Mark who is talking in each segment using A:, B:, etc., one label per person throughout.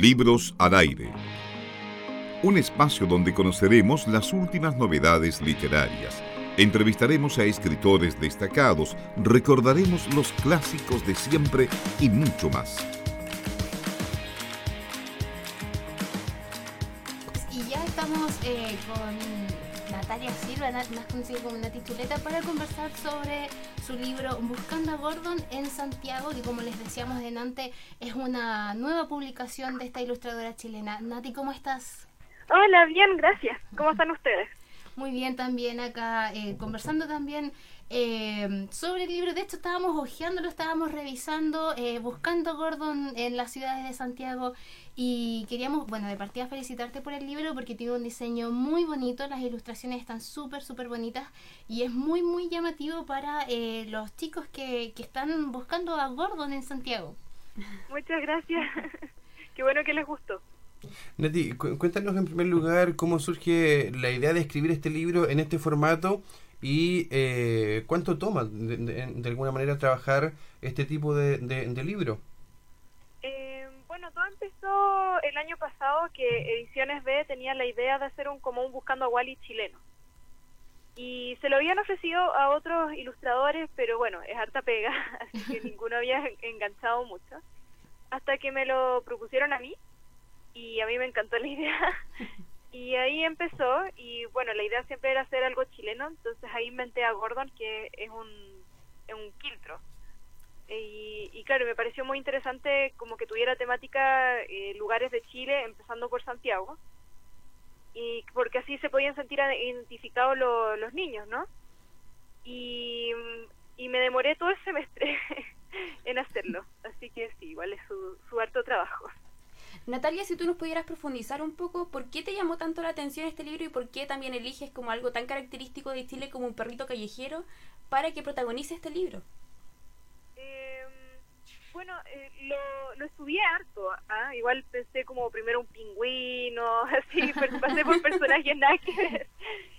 A: Libros al aire. Un espacio donde conoceremos las últimas novedades literarias. Entrevistaremos a escritores destacados, recordaremos los clásicos de siempre y mucho más.
B: Y ya estamos eh, con Natalia Silva, más conocida como Nati Chuleta, para conversar sobre su libro Buscando a Gordon en Santiago, que como les decíamos delante, es una nueva publicación de esta ilustradora chilena. Nati, ¿cómo estás?
C: Hola, bien, gracias. ¿Cómo están ustedes?
B: Muy bien también acá, eh, conversando también eh, sobre el libro. De hecho, estábamos hojeándolo, estábamos revisando, eh, buscando Gordon en las ciudades de Santiago y queríamos, bueno, de partida felicitarte por el libro porque tiene un diseño muy bonito, las ilustraciones están súper, súper bonitas y es muy, muy llamativo para los chicos que, que están buscando a Gordon en Santiago.
C: Muchas gracias. Qué bueno que les gustó.
D: Nati, cuéntanos en primer lugar cómo surge la idea de escribir este libro en este formato y eh, cuánto toma de, alguna manera trabajar este tipo de, libro.
C: Eh, bueno, todo empezó el año pasado que Ediciones B tenía la idea de hacer un como un Buscando a Wally chileno. Y se lo habían ofrecido a otros ilustradores, pero bueno, es harta pega, así que ninguno había enganchado mucho. Hasta que me lo propusieron a mí y a mí me encantó la idea. y ahí empezó y bueno, la idea siempre era hacer algo chileno, entonces ahí inventé a Gordon, que es un, es un quiltro. Y, y, claro, me pareció muy interesante como que tuviera temática eh, lugares de Chile, empezando por Santiago, y porque así se podían sentir identificados los niños, ¿no? Y, y me demoré todo el semestre en hacerlo, así que sí, igual es su, su harto trabajo.
E: Natalia, si tú nos pudieras profundizar un poco, ¿por qué te llamó tanto la atención este libro y por qué también eliges como algo tan característico de Chile como un perrito callejero para que protagonice este libro?
C: Em, bueno, eh, lo, lo, estudié harto, ¿ah? igual pensé como primero un pingüino, así, pasé por personajes nada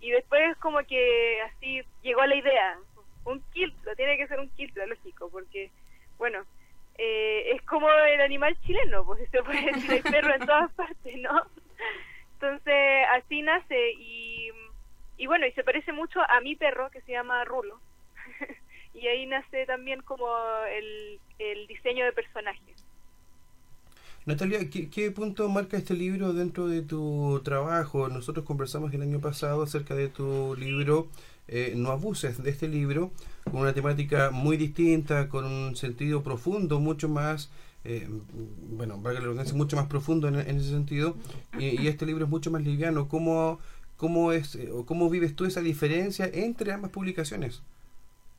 C: y después como que así llegó la idea, un quiltro, tiene que ser un quiltro, lógico, porque, bueno, eh, es como el animal chileno, pues se puede decir, el perro en todas partes, ¿no? Entonces, así nace y, y bueno, y se parece mucho a mi perro que se llama Rulo. y ahí nace también como el, el diseño de personajes.
D: Natalia, ¿qué, punto marca este libro dentro de tu trabajo? Nosotros conversamos el año pasado acerca de tu libro eh, No abuses de este libro, con una temática muy distinta, con un sentido profundo, mucho más, eh, bueno, valga la mucho más profundo en, ese sentido, y, este libro es mucho más liviano. ¿Cómo, cómo, es, eh, ¿Cómo vives tú esa diferencia entre ambas publicaciones?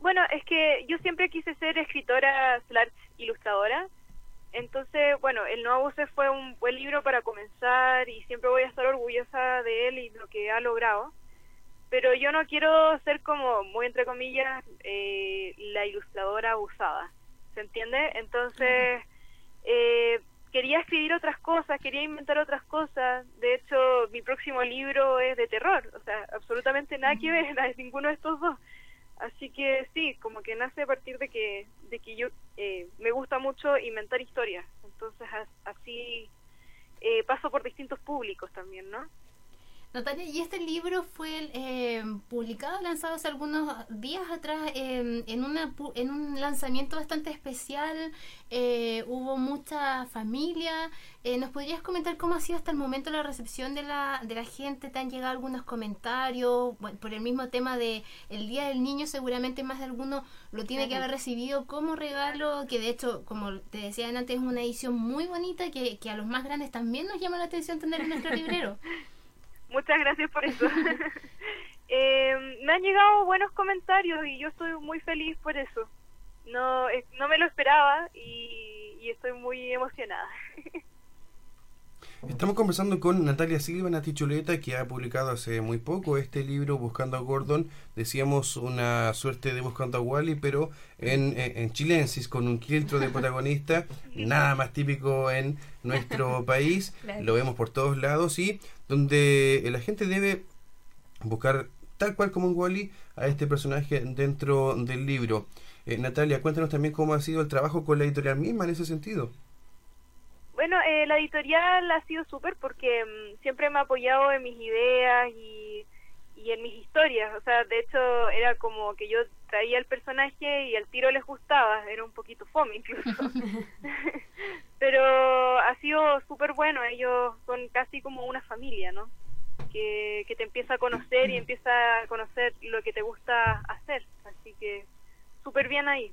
C: Bueno, es que yo siempre quise ser escritora ilustradora, entonces, bueno, El No Abuse fue un buen libro para comenzar y siempre voy a estar orgullosa de él y lo que ha logrado pero yo no quiero ser como, muy entre comillas, eh, la ilustradora abusada, ¿se entiende? Entonces, eh, quería escribir otras cosas, quería inventar otras cosas, de hecho, mi próximo libro es de terror, o sea, absolutamente nada que ver, a ninguno de estos dos. Así que sí, como que nace a partir de que, de que yo eh, me gusta mucho inventar historias, entonces así paso por distintos públicos también, ¿no?
B: Natalia, y este libro fue eh, publicado, lanzado hace algunos días atrás em, en, una, en un lanzamiento bastante especial. Eh, hubo mucha familia. Eh, ¿Nos podrías comentar cómo ha sido hasta el momento la recepción de la, de la gente? ¿Te han llegado algunos comentarios? por el mismo tema de el Día del Niño, seguramente más de alguno lo tiene que haber recibido como regalo, que de hecho, como te decía antes, es una edición muy bonita que, que a los más grandes también nos llama la atención tener en nuestro librero.
C: Muchas gracias por eso. eh, me han llegado buenos comentarios y yo estoy muy feliz por eso. No, no me lo esperaba y, y estoy muy emocionada.
D: Estamos conversando con Natalia Silva, Nati Chuleta, que ha publicado hace muy poco este libro Buscando a Gordon. Decíamos una suerte de Buscando a Wally, pero en, en, chilensis, con un quiltro de protagonista, nada más típico en nuestro país. Lo vemos por todos lados y donde la gente debe buscar tal cual como un Wally a este personaje dentro del libro. Eh, Natalia, cuéntanos también cómo ha sido el trabajo con la editorial misma en ese sentido.
C: Bueno, eh, la editorial ha sido súper porque mm, siempre me ha apoyado en mis ideas y, y en mis historias. O sea, de hecho, era como que yo traía el personaje y al tiro les gustaba. Era un poquito fome incluso. Pero ha sido súper bueno. Ellos son casi como una familia, ¿no? Que, que te empieza a conocer y empieza a conocer lo que te gusta hacer. Así que súper bien ahí.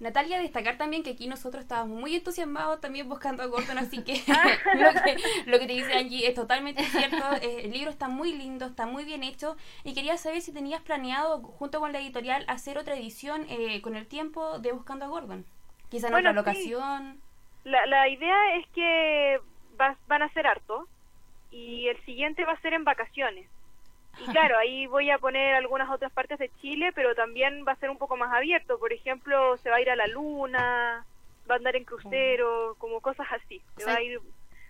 E: Natalia, destacar también que aquí nosotros estábamos muy entusiasmados también buscando a Gordon, así que lo, que lo que te dice Angie es totalmente cierto. Eh, el libro está muy lindo, está muy bien hecho y quería saber si tenías planeado, junto con la editorial, hacer otra edición eh, con el tiempo de Buscando a Gordon. Quizá en
C: Bueno,
E: otra
C: sí.
E: locación.
C: La, la idea es que va- van a ser harto y el siguiente va a ser en vacaciones. Y claro, ahí voy a poner algunas otras partes de Chile, pero también va a ser un poco más abierto. Por ejemplo, se va a ir a la luna, va a andar en crucero, como cosas así. Se
B: O sea-
C: va a ir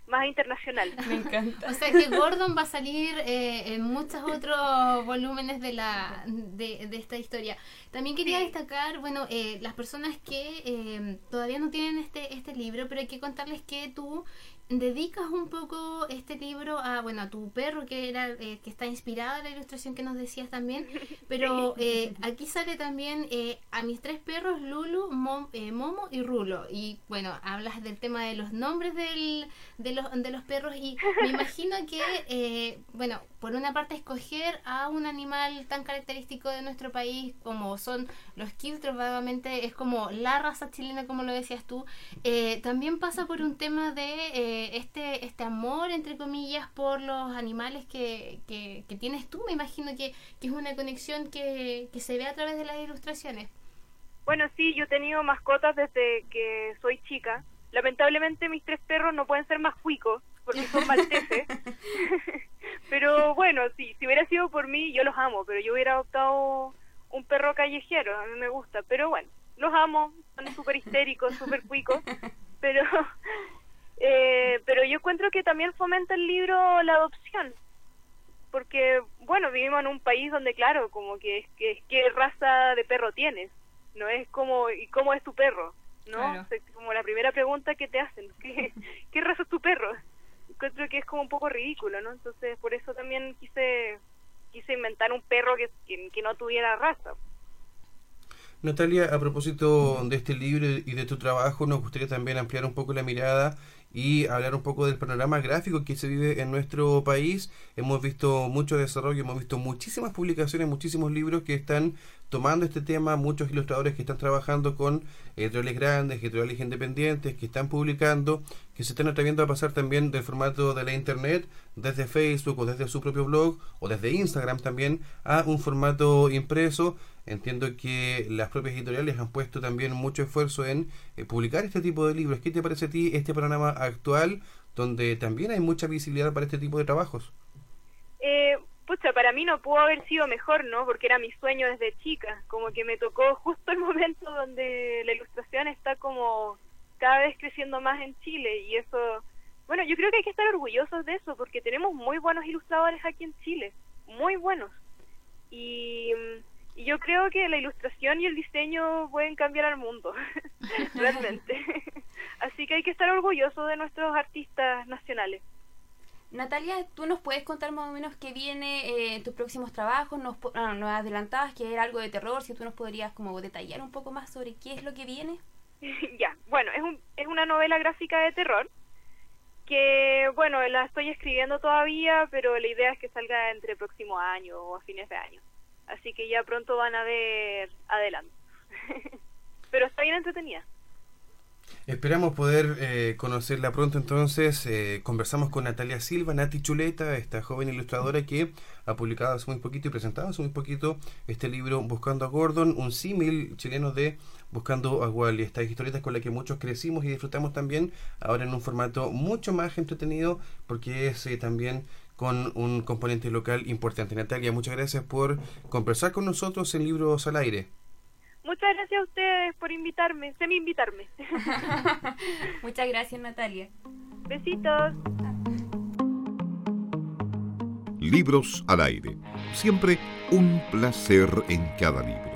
C: más internacional.
E: Me encanta.
B: O sea que Gordon va a salir eh, en muchos otros volúmenes de la de, de esta historia. También quería
C: Sí.
B: destacar, bueno, eh, las personas que eh, todavía no tienen este este libro, pero hay que contarles que tú dedicas un poco este libro a bueno a tu perro que era eh, que está inspirada en la ilustración que nos decías también pero eh, aquí sale también eh, a mis tres perros Lulu Mom- eh, Momo y Rulo. Y bueno hablas del tema de los nombres del, de los de los perros y me imagino que eh, bueno por una parte escoger a un animal tan característico de nuestro país como son los quiltros vagamente es como la raza chilena como lo decías tú. Eh, también pasa por un tema de eh, este este amor entre comillas por los animales que, que, tienes tú. Me imagino que, que es una conexión que, que se ve a través de las ilustraciones.
C: Bueno, sí, yo he tenido mascotas desde que soy chica. Lamentablemente mis tres perros no pueden ser más cuicos porque son malteses. pero bueno, sí, si hubiera sido por mí, yo los amo, pero yo hubiera adoptado un perro callejero, a mí me gusta. Pero bueno, los amo, son súper histéricos, súper cuicos. Pero, eh, pero yo encuentro que también fomenta el libro la adopción. Porque, bueno, vivimos en un país donde, claro, como que, que qué raza de perro tienes no es como y cómo es tu perro no
B: Claro.
C: O sea, como la primera pregunta que te hacen ¿qué, qué raza es tu perro encuentro que es como un poco ridículo no entonces por eso también quise quise inventar un perro que, que, que no tuviera raza
D: Natalia, a propósito de este libro y de tu trabajo, nos gustaría también ampliar un poco la mirada y hablar un poco del panorama gráfico que se vive en nuestro país. Hemos visto mucho desarrollo, hemos visto muchísimas publicaciones, muchísimos libros que están tomando este tema, muchos ilustradores que están trabajando con editoriales grandes, editoriales independientes, que están publicando, que se están atreviendo a pasar también del formato de la internet, desde Facebook o desde su propio blog o desde Instagram también, a un formato impreso. Entiendo que las propias editoriales han puesto también mucho esfuerzo en eh, publicar este tipo de libros. ¿Qué te parece a ti este panorama actual donde también hay mucha visibilidad para este tipo de trabajos?
C: eh, pucha para mí no pudo haber sido mejor no porque era mi sueño desde chica. Como que me tocó justo el momento donde la ilustración está como cada vez creciendo más en Chile. Y eso bueno yo creo que hay que estar orgullosos de eso porque tenemos muy buenos ilustradores aquí en Chile. Muy buenos. Y, y yo creo que la ilustración y el diseño pueden cambiar al mundo realmente. Así que hay que estar orgullosos de nuestros artistas nacionales
E: Natalia, ¿tú nos puedes contar más o menos qué viene eh, en tus próximos trabajos? Po- ah, nos adelantabas que era algo de terror, si tú nos podrías como detallar un poco más sobre qué es lo que viene.
C: ya, bueno, es, un, es una novela gráfica de terror que, bueno, la estoy escribiendo todavía, pero la idea es que salga entre próximo año o a fines de año. Así que ya pronto van a ver adelante. pero está bien entretenida.
D: Esperamos poder eh, conocerla pronto entonces. Eh, conversamos con Natalia Silva, Nati Chuleta, esta joven ilustradora que ha publicado hace muy poquito y presentado hace muy poquito este libro Buscando a Gordon, un símil chileno de Buscando a Wally. Estas historietas con las que muchos crecimos y disfrutamos también, ahora en un formato mucho más entretenido porque es eh, también con un componente local importante. Natalia, muchas gracias por conversar con nosotros en Libros al Aire.
C: Muchas gracias a ustedes por invitarme, semi-invitarme.
E: Muchas gracias, Natalia.
C: Besitos.
A: Libros al aire. Siempre un placer en cada libro.